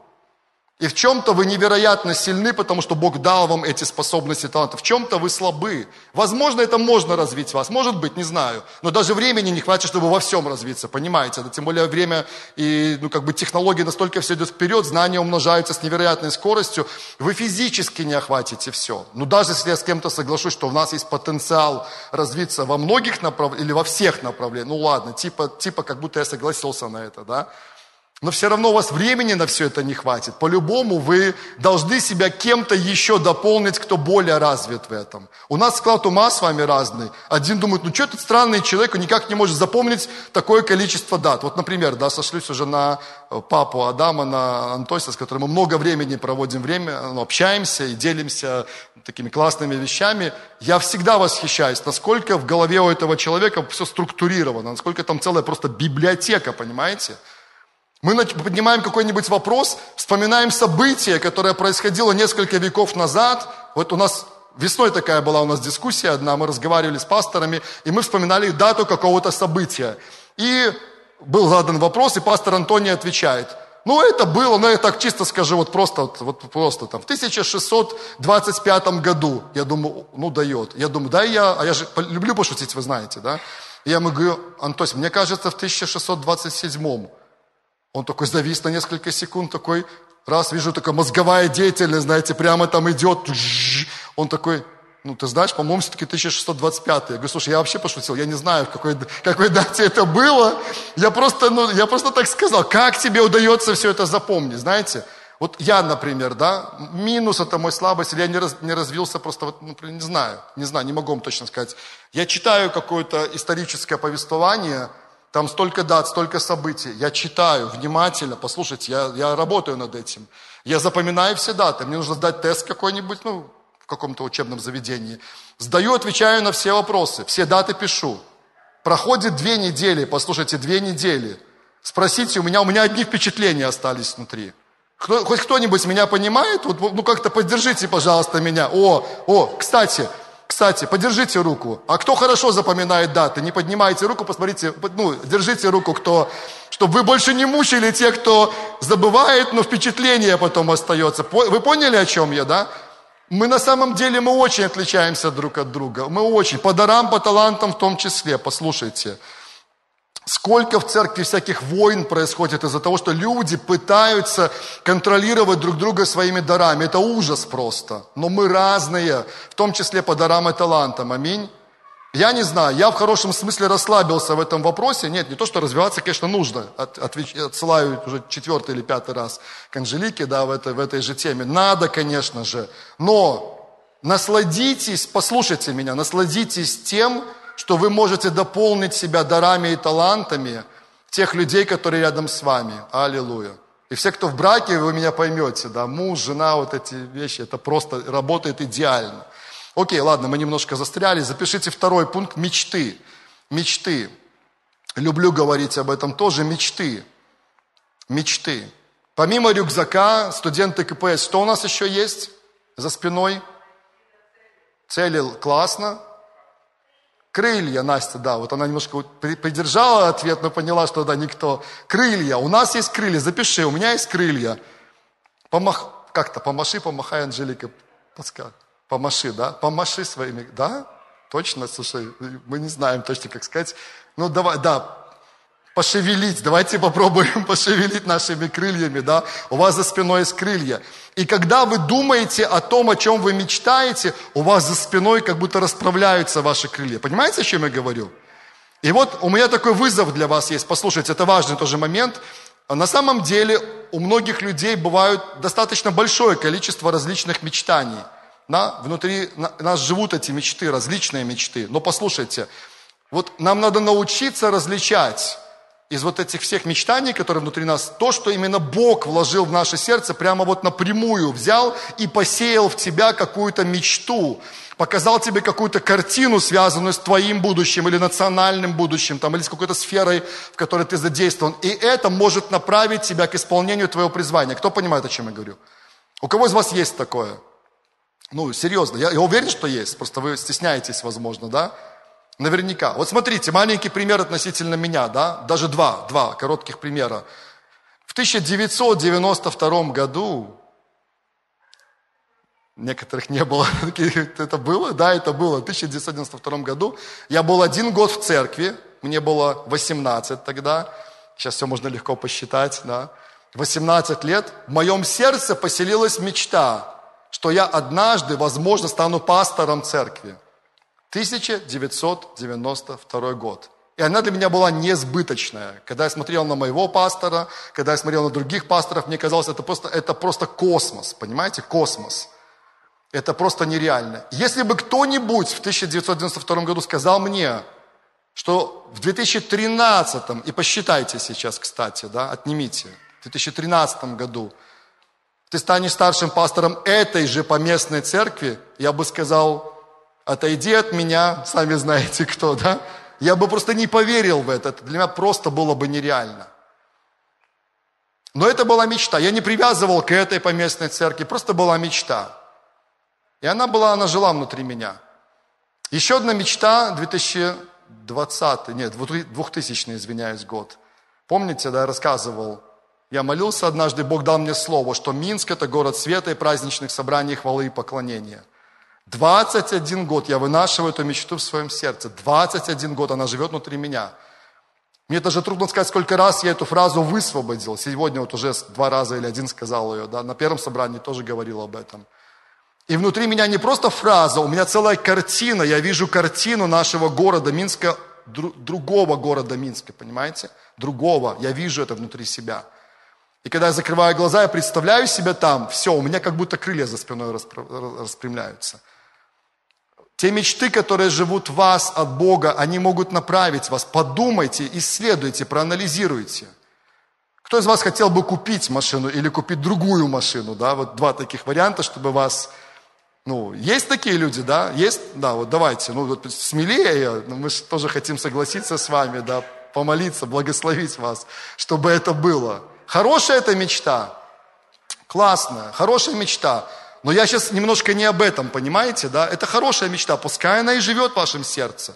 И в чем-то вы невероятно сильны, потому что Бог дал вам эти способности, таланты. В чем-то вы слабы. Возможно, это можно развить вас. Может быть, не знаю. Но даже времени не хватит, чтобы во всем развиться. Понимаете? Это тем более время и ну, как бы технологии настолько все идет вперед, знания умножаются с невероятной скоростью. Вы физически не охватите все. Но даже если я с кем-то соглашусь, что у нас есть потенциал развиться во многих направлениях или во всех направлениях, ну ладно, типа, типа как будто я согласился на это, да? Но все равно у вас времени на все это не хватит. По-любому вы должны себя кем-то еще дополнить, кто более развит в этом. У нас склад ума с вами разный. Один думает, ну что этот странный человек, он никак не может запомнить такое количество дат. Вот, например, да, сошлюсь уже на э, папу Адама, на Антося, с которым мы много времени проводим время, ну, общаемся и делимся такими классными вещами. Я всегда восхищаюсь, насколько в голове у этого человека все структурировано, насколько там целая просто библиотека, понимаете? Мы поднимаем какой-нибудь вопрос, вспоминаем событие, которое происходило несколько веков назад. Вот у нас весной такая была у нас дискуссия одна, мы разговаривали с пасторами, и мы вспоминали дату какого-то события. И был задан вопрос, и пастор Антоний отвечает. Ну, это было, ну, я так чисто скажу, вот просто, вот, просто там, в 1625 году, я думаю, ну, дает. Я думаю, да, я, а я же люблю пошутить, вы знаете, да. Я ему говорю, Антось, мне кажется, в 1627 он такой завис на несколько секунд, такой, раз, вижу, такая мозговая деятельность, знаете, прямо там идет. Он такой, ну, ты знаешь, по-моему, все-таки 1625. Я говорю, слушай, я вообще пошутил, я не знаю, в какой, какой дате это было. Я просто, ну, я просто так сказал, как тебе удается все это запомнить, знаете? Вот я, например, да, минус это мой слабость, или я не, раз, не развился просто, вот, например, не знаю, не знаю, не могу вам точно сказать. Я читаю какое-то историческое повествование, там столько дат, столько событий. Я читаю внимательно, послушайте, я, я работаю над этим. Я запоминаю все даты. Мне нужно сдать тест какой-нибудь, ну, в каком-то учебном заведении. Сдаю, отвечаю на все вопросы, все даты пишу. Проходит две недели, послушайте, две недели. Спросите, у меня, у меня одни впечатления остались внутри. Кто, хоть кто-нибудь меня понимает? Вот, ну как-то поддержите, пожалуйста, меня. О, о, кстати, кстати, подержите руку. А кто хорошо запоминает даты, не поднимайте руку, посмотрите, ну, держите руку, кто, чтобы вы больше не мучили тех, кто забывает, но впечатление потом остается. Вы поняли, о чем я, да? Мы на самом деле, мы очень отличаемся друг от друга. Мы очень, по дарам, по талантам в том числе, послушайте. Сколько в церкви всяких войн происходит из-за того, что люди пытаются контролировать друг друга своими дарами. Это ужас просто. Но мы разные, в том числе по дарам и талантам. Аминь. Я не знаю, я в хорошем смысле расслабился в этом вопросе. Нет, не то, что развиваться, конечно, нужно. От, отвеч, отсылаю уже четвертый или пятый раз к Анжелике, да, в этой, в этой же теме. Надо, конечно же. Но насладитесь, послушайте меня, насладитесь тем, что вы можете дополнить себя дарами и талантами тех людей, которые рядом с вами. Аллилуйя. И все, кто в браке, вы меня поймете, да, муж, жена, вот эти вещи, это просто работает идеально. Окей, ладно, мы немножко застряли. Запишите второй пункт – мечты. Мечты. Люблю говорить об этом тоже. Мечты. Мечты. Помимо рюкзака, студенты КПС, что у нас еще есть за спиной? Цели классно. Крылья, Настя, да, вот она немножко придержала ответ, но поняла, что да, никто. Крылья, у нас есть крылья, запиши, у меня есть крылья. Помах, как-то, помаши, помахай, Анжелика, подскажет. Помаши, да? Помаши своими, да? Точно, слушай, мы не знаем точно, как сказать. Ну, давай, да, пошевелить. Давайте попробуем пошевелить нашими крыльями, да? У вас за спиной есть крылья. И когда вы думаете о том, о чем вы мечтаете, у вас за спиной как будто расправляются ваши крылья. Понимаете, о чем я говорю? И вот у меня такой вызов для вас есть. Послушайте, это важный тоже момент. На самом деле у многих людей бывают достаточно большое количество различных мечтаний. Да? Внутри нас живут эти мечты, различные мечты. Но послушайте, вот нам надо научиться различать из вот этих всех мечтаний, которые внутри нас, то, что именно Бог вложил в наше сердце, прямо вот напрямую взял и посеял в тебя какую-то мечту, показал тебе какую-то картину, связанную с твоим будущим или национальным будущим, там, или с какой-то сферой, в которой ты задействован. И это может направить тебя к исполнению твоего призвания. Кто понимает, о чем я говорю? У кого из вас есть такое? Ну, серьезно, я, я уверен, что есть, просто вы стесняетесь, возможно, да? Наверняка. Вот смотрите, маленький пример относительно меня, да, даже два, два коротких примера. В 1992 году, некоторых не было, это было, да, это было, в 1992 году, я был один год в церкви, мне было 18 тогда, сейчас все можно легко посчитать, да, 18 лет, в моем сердце поселилась мечта, что я однажды, возможно, стану пастором церкви. 1992 год. И она для меня была несбыточная. Когда я смотрел на моего пастора, когда я смотрел на других пасторов, мне казалось, это просто, это просто космос, понимаете, космос. Это просто нереально. Если бы кто-нибудь в 1992 году сказал мне, что в 2013, и посчитайте сейчас, кстати, да, отнимите, в 2013 году ты станешь старшим пастором этой же поместной церкви, я бы сказал, отойди от меня, сами знаете кто, да? Я бы просто не поверил в это, это для меня просто было бы нереально. Но это была мечта. Я не привязывал к этой поместной церкви, просто была мечта. И она была, она жила внутри меня. Еще одна мечта, 2020, нет, 2000, извиняюсь, год. Помните, да, я рассказывал, я молился однажды, Бог дал мне слово, что Минск – это город света и праздничных собраний, хвалы и поклонения – 21 год я вынашиваю эту мечту в своем сердце. 21 год она живет внутри меня. Мне даже трудно сказать, сколько раз я эту фразу высвободил. Сегодня вот уже два раза или один сказал ее. Да? На первом собрании тоже говорил об этом. И внутри меня не просто фраза, у меня целая картина. Я вижу картину нашего города Минска, другого города Минска, понимаете? Другого. Я вижу это внутри себя. И когда я закрываю глаза, я представляю себя там, все, у меня как будто крылья за спиной распрямляются. Те мечты, которые живут в вас от Бога, они могут направить вас. Подумайте, исследуйте, проанализируйте. Кто из вас хотел бы купить машину или купить другую машину? Да? Вот два таких варианта, чтобы вас... Ну, есть такие люди, да? Есть? Да, вот давайте. Ну, вот смелее, мы же тоже хотим согласиться с вами, да, помолиться, благословить вас, чтобы это было. Хорошая это мечта. Классная, хорошая мечта. Но я сейчас немножко не об этом, понимаете, да? Это хорошая мечта, пускай она и живет в вашем сердце.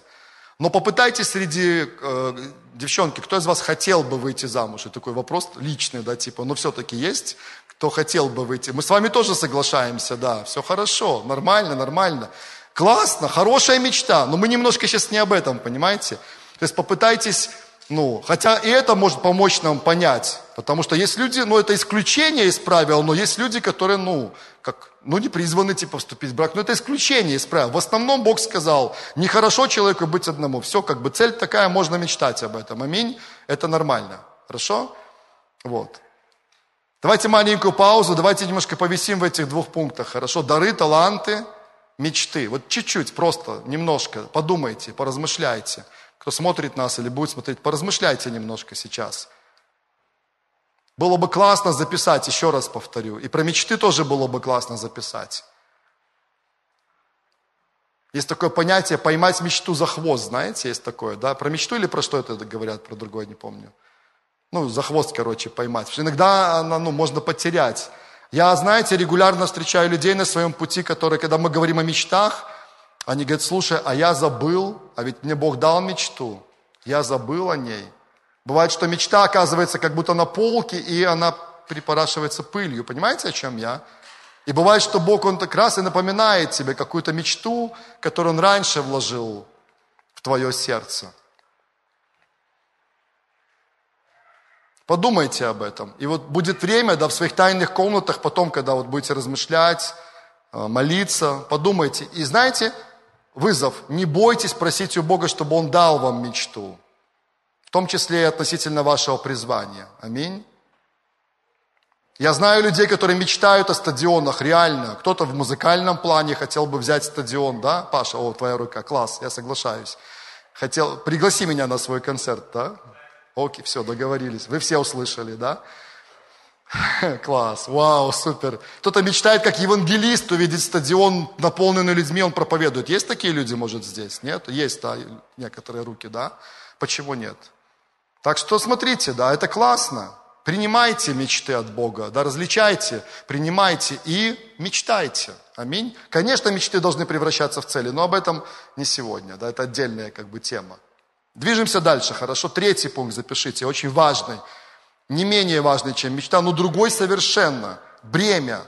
Но попытайтесь среди э, девчонки, кто из вас хотел бы выйти замуж? Это такой вопрос личный, да, типа, но все-таки есть, кто хотел бы выйти. Мы с вами тоже соглашаемся, да, все хорошо, нормально, нормально. Классно, хорошая мечта, но мы немножко сейчас не об этом, понимаете? То есть попытайтесь ну, хотя и это может помочь нам понять, потому что есть люди, ну, это исключение из правил, но есть люди, которые, ну, как, ну, не призваны, типа, вступить в брак, но это исключение из правил. В основном Бог сказал, нехорошо человеку быть одному. Все, как бы, цель такая, можно мечтать об этом. Аминь, это нормально. Хорошо? Вот. Давайте маленькую паузу, давайте немножко повисим в этих двух пунктах. Хорошо? Дары, таланты, мечты. Вот чуть-чуть, просто немножко подумайте, поразмышляйте кто смотрит нас или будет смотреть, поразмышляйте немножко сейчас. Было бы классно записать, еще раз повторю. И про мечты тоже было бы классно записать. Есть такое понятие поймать мечту за хвост, знаете, есть такое, да? Про мечту или про что это говорят, про другое не помню. Ну, за хвост, короче, поймать. Иногда она, ну, можно потерять. Я, знаете, регулярно встречаю людей на своем пути, которые, когда мы говорим о мечтах, они говорят, слушай, а я забыл, а ведь мне Бог дал мечту, я забыл о ней. Бывает, что мечта оказывается как будто на полке, и она припорашивается пылью. Понимаете, о чем я? И бывает, что Бог, Он так раз и напоминает тебе какую-то мечту, которую Он раньше вложил в твое сердце. Подумайте об этом. И вот будет время, да, в своих тайных комнатах, потом, когда вот будете размышлять, э, молиться, подумайте. И знаете, вызов, не бойтесь просить у Бога, чтобы Он дал вам мечту. Том числе и относительно вашего призвания. Аминь. Я знаю людей, которые мечтают о стадионах, реально. Кто-то в музыкальном плане хотел бы взять стадион, да? Паша, о, твоя рука, класс, я соглашаюсь. Хотел, пригласи меня на свой концерт, да? Окей, все, договорились. Вы все услышали, да? Класс, вау, супер. Кто-то мечтает, как евангелист, увидеть стадион, наполненный людьми, он проповедует. Есть такие люди, может, здесь? Нет? Есть, да, некоторые руки, да? Почему нет? Так что смотрите, да, это классно. Принимайте мечты от Бога, да, различайте, принимайте и мечтайте. Аминь. Конечно, мечты должны превращаться в цели, но об этом не сегодня, да, это отдельная как бы тема. Движемся дальше, хорошо? Третий пункт запишите, очень важный, не менее важный, чем мечта, но другой совершенно. Бремя.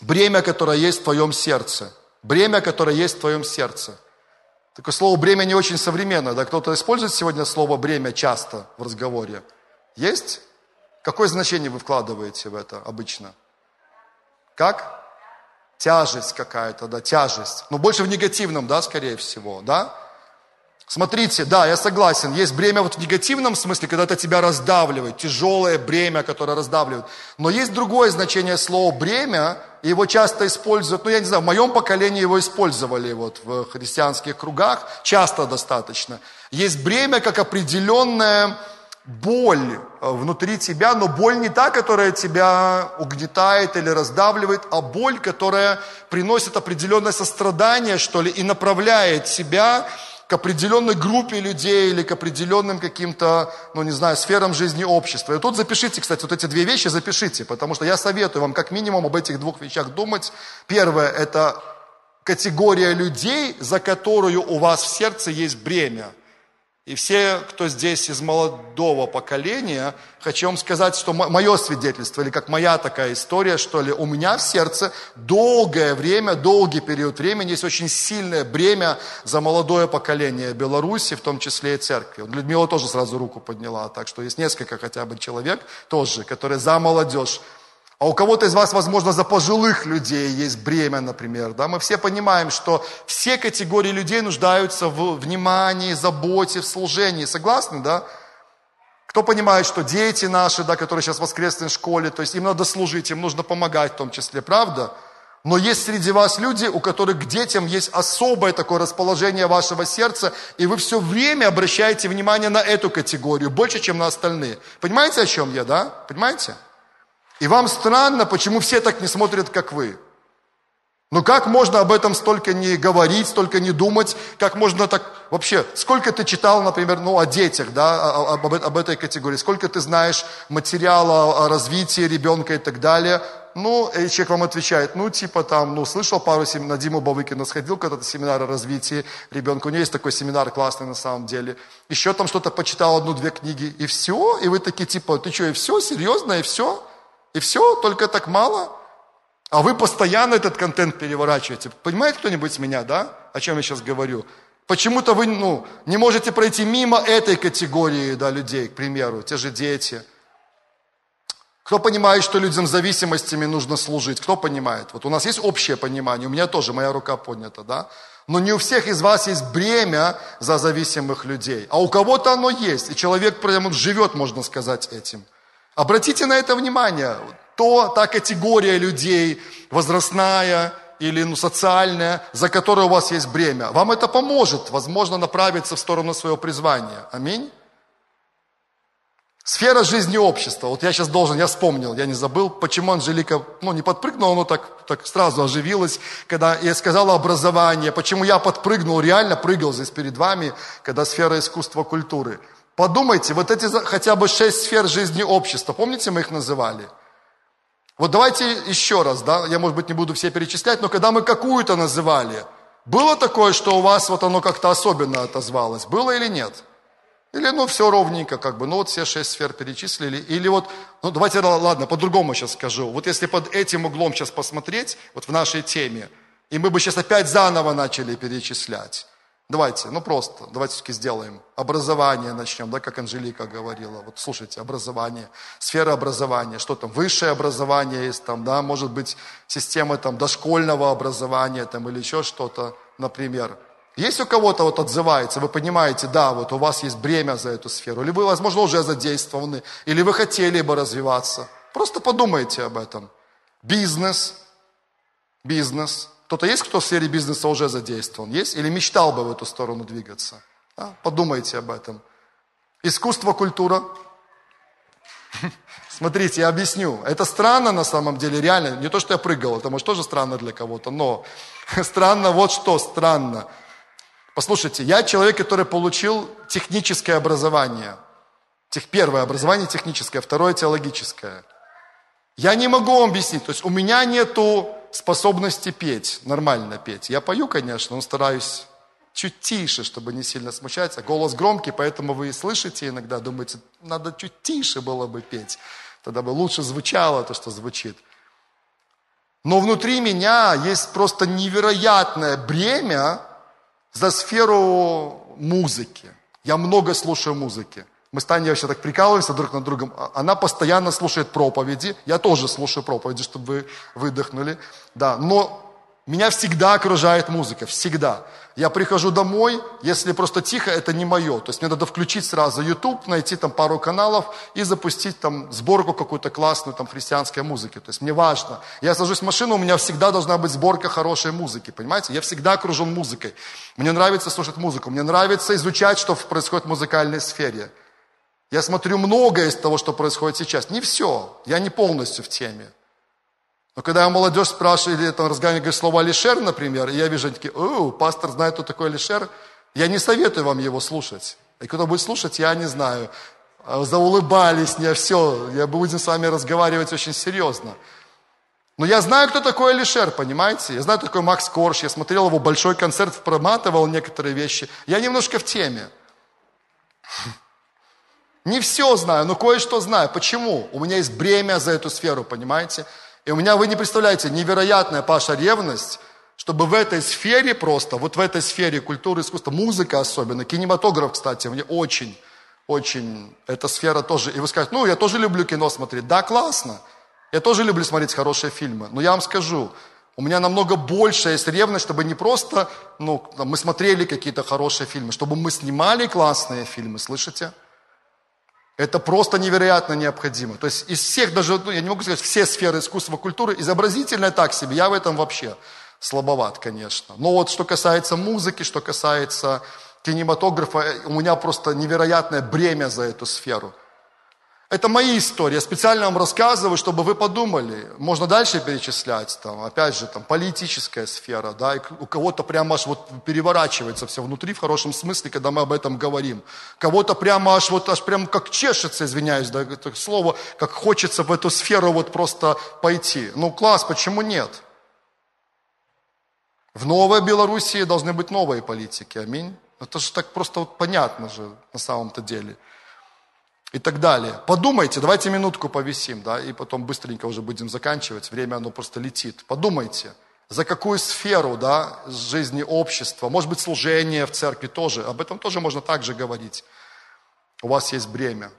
Бремя, которое есть в твоем сердце. Бремя, которое есть в твоем сердце. Такое слово бремя не очень современное, да? Кто-то использует сегодня слово бремя часто в разговоре? Есть? Какое значение вы вкладываете в это обычно? Как? Тяжесть какая-то, да, тяжесть. Но больше в негативном, да, скорее всего, да? Смотрите, да, я согласен, есть бремя вот в негативном смысле, когда это тебя раздавливает, тяжелое бремя, которое раздавливает. Но есть другое значение слова бремя, и его часто используют, ну я не знаю, в моем поколении его использовали вот в христианских кругах, часто достаточно. Есть бремя как определенная боль э, внутри тебя, но боль не та, которая тебя угнетает или раздавливает, а боль, которая приносит определенное сострадание, что ли, и направляет себя к определенной группе людей или к определенным каким-то, ну не знаю, сферам жизни общества. И тут запишите, кстати, вот эти две вещи запишите, потому что я советую вам как минимум об этих двух вещах думать. Первое – это категория людей, за которую у вас в сердце есть бремя – и все, кто здесь из молодого поколения, хочу вам сказать, что мое свидетельство, или как моя такая история, что ли, у меня в сердце долгое время, долгий период времени есть очень сильное бремя за молодое поколение Беларуси, в том числе и церкви. Людмила тоже сразу руку подняла, так что есть несколько хотя бы человек тоже, которые за молодежь. А у кого-то из вас, возможно, за пожилых людей есть бремя, например. Да? Мы все понимаем, что все категории людей нуждаются в внимании, заботе, в служении. Согласны, да? Кто понимает, что дети наши, да, которые сейчас в воскресной школе, то есть им надо служить, им нужно помогать в том числе, правда? Но есть среди вас люди, у которых к детям есть особое такое расположение вашего сердца, и вы все время обращаете внимание на эту категорию, больше, чем на остальные. Понимаете, о чем я, да? Понимаете? И вам странно, почему все так не смотрят, как вы. Ну как можно об этом столько не говорить, столько не думать, как можно так... Вообще, сколько ты читал, например, ну, о детях, да, об, об, этой категории, сколько ты знаешь материала о развитии ребенка и так далее. Ну, и человек вам отвечает, ну, типа там, ну, слышал пару семинаров, на Диму Бавыкина сходил когда-то семинар о развитии ребенка, у него есть такой семинар классный на самом деле. Еще там что-то почитал, одну-две книги, и все, и вы такие, типа, ты что, и все, серьезно, и все? И все, только так мало. А вы постоянно этот контент переворачиваете. Понимает кто-нибудь меня, да? О чем я сейчас говорю? Почему-то вы ну, не можете пройти мимо этой категории да, людей, к примеру, те же дети. Кто понимает, что людям с зависимостями нужно служить? Кто понимает? Вот у нас есть общее понимание, у меня тоже, моя рука поднята, да? Но не у всех из вас есть бремя за зависимых людей. А у кого-то оно есть, и человек прямо живет, можно сказать, этим. Обратите на это внимание. То, та категория людей, возрастная или ну, социальная, за которой у вас есть бремя. Вам это поможет, возможно, направиться в сторону своего призвания. Аминь. Сфера жизни общества. Вот я сейчас должен, я вспомнил, я не забыл, почему Анжелика, ну, не подпрыгнула, но так, так сразу оживилась, когда я сказала образование, почему я подпрыгнул, реально прыгал здесь перед вами, когда сфера искусства культуры. Подумайте, вот эти хотя бы шесть сфер жизни общества, помните, мы их называли? Вот давайте еще раз, да, я, может быть, не буду все перечислять, но когда мы какую-то называли, было такое, что у вас вот оно как-то особенно отозвалось? Было или нет? Или, ну, все ровненько, как бы, ну, вот все шесть сфер перечислили. Или вот, ну, давайте, ладно, по-другому сейчас скажу. Вот если под этим углом сейчас посмотреть, вот в нашей теме, и мы бы сейчас опять заново начали перечислять. Давайте, ну просто, давайте все-таки сделаем. Образование начнем, да, как Анжелика говорила. Вот слушайте, образование, сфера образования, что там, высшее образование есть там, да, может быть, система там дошкольного образования там или еще что-то, например. Есть у кого-то вот отзывается, вы понимаете, да, вот у вас есть бремя за эту сферу, или вы, возможно, уже задействованы, или вы хотели бы развиваться. Просто подумайте об этом. Бизнес, бизнес. Кто-то есть, кто в сфере бизнеса уже задействован? Есть? Или мечтал бы в эту сторону двигаться? Да? Подумайте об этом. Искусство, культура. Смотрите, я объясню. Это странно на самом деле, реально. Не то, что я прыгал, это может тоже странно для кого-то, но странно вот что странно. Послушайте, я человек, который получил техническое образование. Тех, первое образование техническое, второе теологическое. Я не могу вам объяснить, то есть у меня нету способности петь, нормально петь. Я пою, конечно, но стараюсь чуть тише, чтобы не сильно смущать. А голос громкий, поэтому вы слышите иногда, думаете, надо чуть тише было бы петь. Тогда бы лучше звучало то, что звучит. Но внутри меня есть просто невероятное бремя за сферу музыки. Я много слушаю музыки. Мы с Таней вообще так прикалываемся друг над другом. А, она постоянно слушает проповеди. Я тоже слушаю проповеди, чтобы вы выдохнули. Да, но меня всегда окружает музыка, всегда. Я прихожу домой, если просто тихо, это не мое. То есть мне надо включить сразу YouTube, найти там пару каналов и запустить там сборку какую-то классную там христианской музыки. То есть мне важно. Я сажусь в машину, у меня всегда должна быть сборка хорошей музыки, понимаете? Я всегда окружен музыкой. Мне нравится слушать музыку, мне нравится изучать, что происходит в музыкальной сфере. Я смотрю многое из того, что происходит сейчас. Не все, я не полностью в теме. Но когда я молодежь спрашиваю, или там разговариваю, говорю слово Алишер, например, и я вижу, они такие, о, пастор знает, кто такой Алишер, я не советую вам его слушать. И кто будет слушать, я не знаю. А, заулыбались мне, все, я будем с вами разговаривать очень серьезно. Но я знаю, кто такой Алишер, понимаете? Я знаю, кто такой Макс Корж, я смотрел его большой концерт, проматывал некоторые вещи. Я немножко в теме. Не все знаю, но кое-что знаю. Почему? У меня есть бремя за эту сферу, понимаете? И у меня, вы не представляете, невероятная, Паша, ревность, чтобы в этой сфере просто, вот в этой сфере культуры, искусства, музыка особенно, кинематограф, кстати, мне очень, очень, эта сфера тоже. И вы скажете, ну, я тоже люблю кино смотреть. Да, классно. Я тоже люблю смотреть хорошие фильмы. Но я вам скажу, у меня намного больше есть ревность, чтобы не просто, ну, мы смотрели какие-то хорошие фильмы, чтобы мы снимали классные фильмы, слышите? Это просто невероятно необходимо. То есть из всех, даже, ну, я не могу сказать, все сферы искусства, культуры, изобразительное так себе, я в этом вообще слабоват, конечно. Но вот что касается музыки, что касается кинематографа, у меня просто невероятное бремя за эту сферу. Это мои истории. Я специально вам рассказываю, чтобы вы подумали. Можно дальше перечислять. Там, опять же, там, политическая сфера. Да, и у кого-то прямо аж вот переворачивается все внутри, в хорошем смысле, когда мы об этом говорим. Кого-то прямо аж вот аж прям как чешется, извиняюсь, да, это слово, как хочется в эту сферу вот просто пойти. Ну, класс, почему нет? В Новой Белоруссии должны быть новые политики. Аминь. Это же так просто вот понятно же на самом-то деле и так далее. Подумайте, давайте минутку повисим, да, и потом быстренько уже будем заканчивать, время оно просто летит. Подумайте, за какую сферу, да, жизни общества, может быть, служение в церкви тоже, об этом тоже можно также говорить. У вас есть бремя.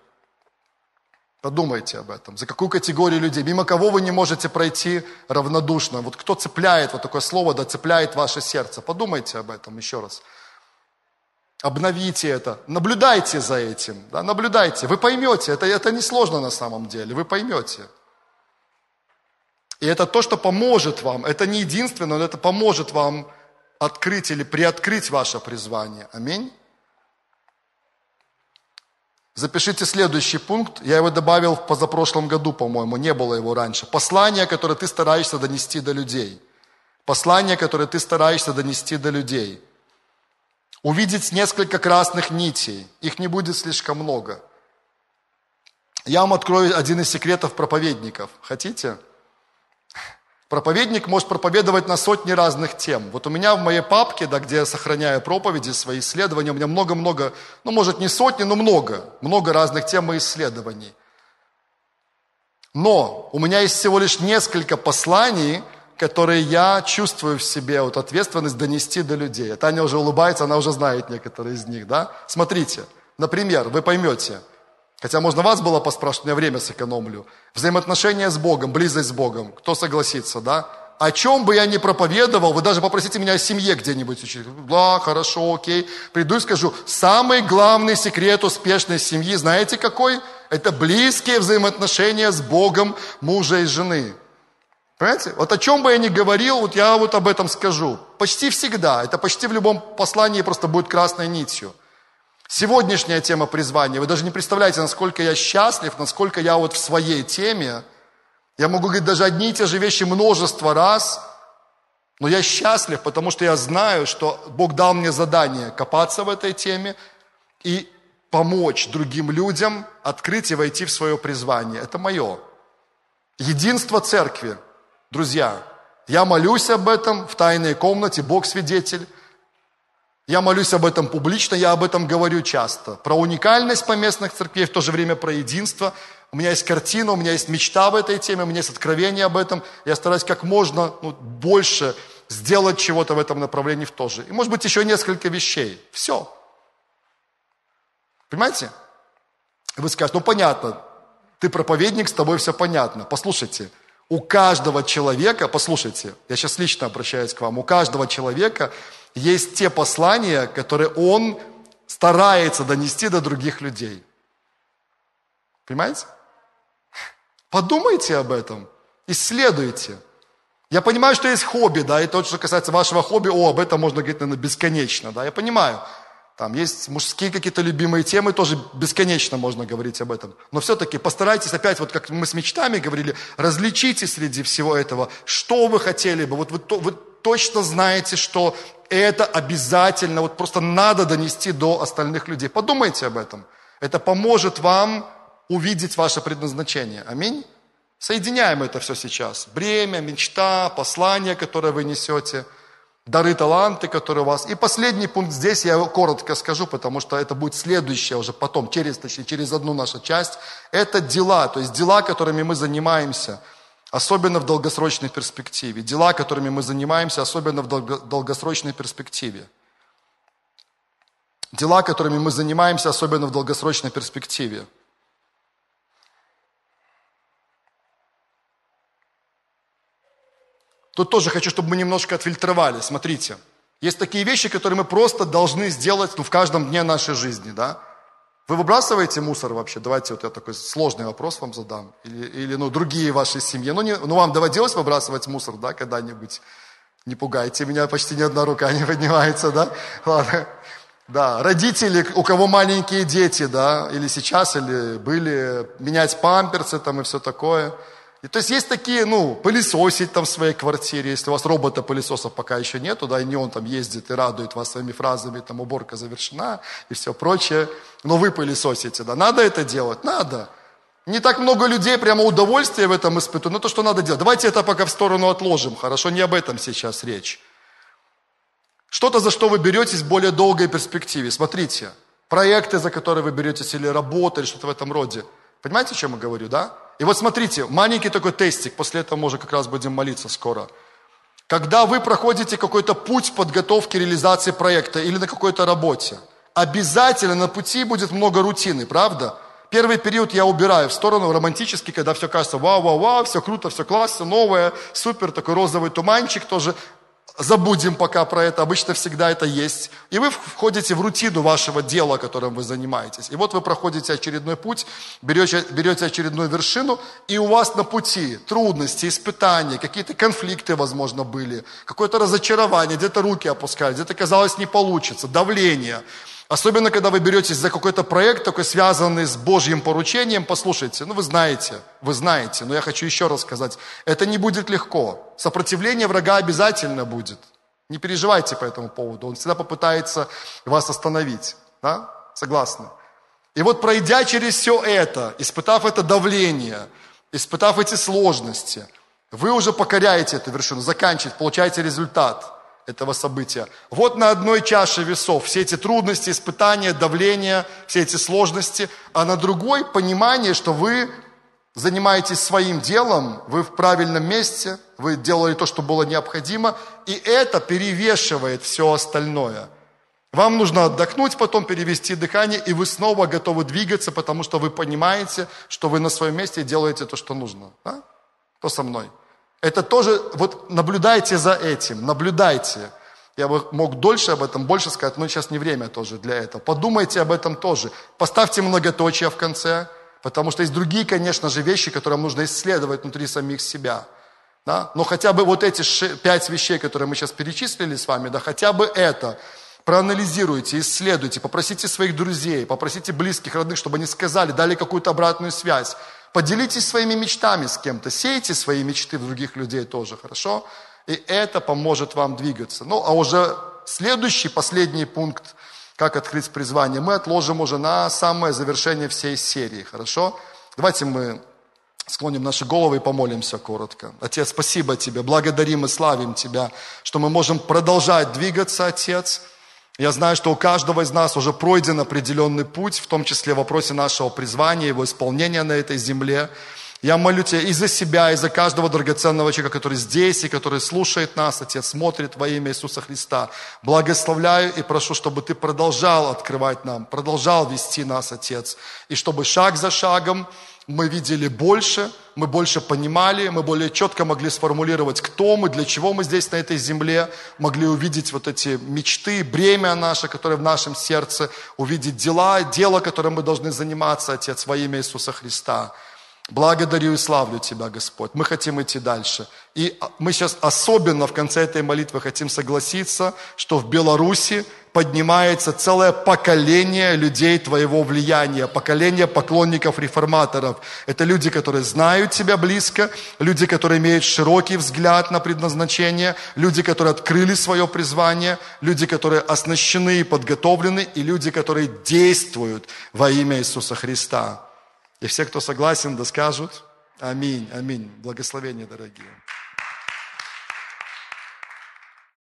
Подумайте об этом. За какую категорию людей, мимо кого вы не можете пройти равнодушно. Вот кто цепляет, вот такое слово, да, цепляет ваше сердце. Подумайте об этом еще раз. Обновите это, наблюдайте за этим, да, наблюдайте. Вы поймете, это, это несложно на самом деле, вы поймете. И это то, что поможет вам, это не единственное, но это поможет вам открыть или приоткрыть ваше призвание. Аминь. Запишите следующий пункт. Я его добавил в позапрошлом году, по-моему, не было его раньше. Послание, которое ты стараешься донести до людей. Послание, которое ты стараешься донести до людей. Увидеть несколько красных нитей. Их не будет слишком много. Я вам открою один из секретов проповедников. Хотите? Проповедник может проповедовать на сотни разных тем. Вот у меня в моей папке, да, где я сохраняю проповеди, свои исследования, у меня много-много, ну, может, не сотни, но много, много разных тем и исследований. Но у меня есть всего лишь несколько посланий, которые я чувствую в себе, вот ответственность донести до людей. Таня уже улыбается, она уже знает некоторые из них, да? Смотрите, например, вы поймете – Хотя можно вас было поспрашивать, меня время сэкономлю. Взаимоотношения с Богом, близость с Богом. Кто согласится, да? О чем бы я ни проповедовал, вы даже попросите меня о семье где-нибудь учить. Да, хорошо, окей. Приду и скажу, самый главный секрет успешной семьи, знаете какой? Это близкие взаимоотношения с Богом мужа и жены. Понимаете? Вот о чем бы я ни говорил, вот я вот об этом скажу. Почти всегда. Это почти в любом послании просто будет красной нитью. Сегодняшняя тема призвания, вы даже не представляете, насколько я счастлив, насколько я вот в своей теме. Я могу говорить даже одни и те же вещи множество раз, но я счастлив, потому что я знаю, что Бог дал мне задание копаться в этой теме и помочь другим людям открыть и войти в свое призвание. Это мое. Единство церкви. Друзья, я молюсь об этом в тайной комнате, Бог свидетель. Я молюсь об этом публично, я об этом говорю часто. Про уникальность поместных церквей, в то же время про единство. У меня есть картина, у меня есть мечта в этой теме, у меня есть откровение об этом. Я стараюсь как можно ну, больше сделать чего-то в этом направлении в то. И может быть еще несколько вещей. Все. Понимаете? Вы скажете, ну понятно, ты проповедник, с тобой все понятно. Послушайте, у каждого человека, послушайте, я сейчас лично обращаюсь к вам, у каждого человека есть те послания, которые он старается донести до других людей. Понимаете? Подумайте об этом, исследуйте. Я понимаю, что есть хобби, да, и то, что касается вашего хобби, о, об этом можно говорить, наверное, бесконечно, да, я понимаю. Там есть мужские какие-то любимые темы, тоже бесконечно можно говорить об этом. Но все-таки постарайтесь опять, вот как мы с мечтами говорили, различите среди всего этого, что вы хотели бы. Вот вы, вы точно знаете, что это обязательно, вот просто надо донести до остальных людей. Подумайте об этом. Это поможет вам увидеть ваше предназначение. Аминь. Соединяем это все сейчас. Бремя, мечта, послание, которое вы несете, дары, таланты, которые у вас. И последний пункт здесь я коротко скажу, потому что это будет следующее уже потом, через, точнее, через одну нашу часть. Это дела, то есть дела, которыми мы занимаемся – особенно в долгосрочной перспективе. Дела, которыми мы занимаемся, особенно в долгосрочной перспективе. Дела, которыми мы занимаемся, особенно в долгосрочной перспективе. Тут тоже хочу, чтобы мы немножко отфильтровали. Смотрите, есть такие вещи, которые мы просто должны сделать ну, в каждом дне нашей жизни, да? Вы выбрасываете мусор вообще? Давайте вот я такой сложный вопрос вам задам. Или, или ну, другие ваши семьи. Ну, не, ну, вам доводилось выбрасывать мусор, да, когда-нибудь? Не пугайте меня, почти ни одна рука не поднимается, да? Ладно. Да, родители, у кого маленькие дети, да, или сейчас, или были, менять памперсы там и все такое – и, то есть есть такие, ну, пылесосить там в своей квартире, если у вас робота-пылесоса пока еще нету, да, и не он там ездит и радует вас своими фразами, там, уборка завершена и все прочее, но вы пылесосите, да, надо это делать? Надо. Не так много людей прямо удовольствия в этом испытывают, но то, что надо делать. Давайте это пока в сторону отложим, хорошо, не об этом сейчас речь. Что-то, за что вы беретесь в более долгой перспективе. Смотрите, проекты, за которые вы беретесь, или работа, или что-то в этом роде. Понимаете, о чем я говорю, да? И вот смотрите, маленький такой тестик, после этого мы уже как раз будем молиться скоро. Когда вы проходите какой-то путь подготовки реализации проекта или на какой-то работе, обязательно на пути будет много рутины, правда? Первый период я убираю в сторону романтический, когда все кажется вау-вау-вау, все круто, все классно, новое, супер, такой розовый туманчик тоже забудем пока про это, обычно всегда это есть. И вы входите в рутину вашего дела, которым вы занимаетесь. И вот вы проходите очередной путь, берете, берете очередную вершину, и у вас на пути трудности, испытания, какие-то конфликты, возможно, были, какое-то разочарование, где-то руки опускали, где-то казалось не получится, давление, Особенно, когда вы беретесь за какой-то проект, такой связанный с Божьим поручением, послушайте, ну вы знаете, вы знаете, но я хочу еще раз сказать, это не будет легко. Сопротивление врага обязательно будет. Не переживайте по этому поводу, он всегда попытается вас остановить. Да? Согласны? И вот пройдя через все это, испытав это давление, испытав эти сложности, вы уже покоряете эту вершину, заканчиваете, получаете результат этого события. Вот на одной чаше весов все эти трудности, испытания, давление, все эти сложности, а на другой понимание, что вы занимаетесь своим делом, вы в правильном месте, вы делали то, что было необходимо, и это перевешивает все остальное. Вам нужно отдохнуть, потом перевести дыхание, и вы снова готовы двигаться, потому что вы понимаете, что вы на своем месте и делаете то, что нужно. Да? Кто со мной? Это тоже, вот наблюдайте за этим, наблюдайте. Я бы мог дольше об этом, больше сказать, но сейчас не время тоже для этого. Подумайте об этом тоже. Поставьте многоточие в конце, потому что есть другие, конечно же, вещи, которые нужно исследовать внутри самих себя. Да? Но хотя бы вот эти пять вещей, которые мы сейчас перечислили с вами, да, хотя бы это, проанализируйте, исследуйте, попросите своих друзей, попросите близких, родных, чтобы они сказали, дали какую-то обратную связь. Поделитесь своими мечтами с кем-то, сейте свои мечты в других людей тоже, хорошо? И это поможет вам двигаться. Ну, а уже следующий, последний пункт, как открыть призвание, мы отложим уже на самое завершение всей серии, хорошо? Давайте мы склоним наши головы и помолимся коротко. Отец, спасибо Тебе, благодарим и славим Тебя, что мы можем продолжать двигаться, Отец, я знаю, что у каждого из нас уже пройден определенный путь, в том числе в вопросе нашего призвания, его исполнения на этой земле. Я молю Тебя и за себя, и за каждого драгоценного человека, который здесь и который слушает нас, Отец, смотрит во имя Иисуса Христа. Благословляю и прошу, чтобы Ты продолжал открывать нам, продолжал вести нас, Отец, и чтобы шаг за шагом мы видели больше, мы больше понимали, мы более четко могли сформулировать, кто мы, для чего мы здесь на этой земле, могли увидеть вот эти мечты, бремя наше, которое в нашем сердце, увидеть дела, дело, которым мы должны заниматься, Отец, во имя Иисуса Христа. Благодарю и славлю Тебя, Господь. Мы хотим идти дальше. И мы сейчас особенно в конце этой молитвы хотим согласиться, что в Беларуси поднимается целое поколение людей Твоего влияния, поколение поклонников реформаторов. Это люди, которые знают Тебя близко, люди, которые имеют широкий взгляд на предназначение, люди, которые открыли свое призвание, люди, которые оснащены и подготовлены, и люди, которые действуют во имя Иисуса Христа. И все, кто согласен, да скажут Аминь, аминь. Благословения, дорогие.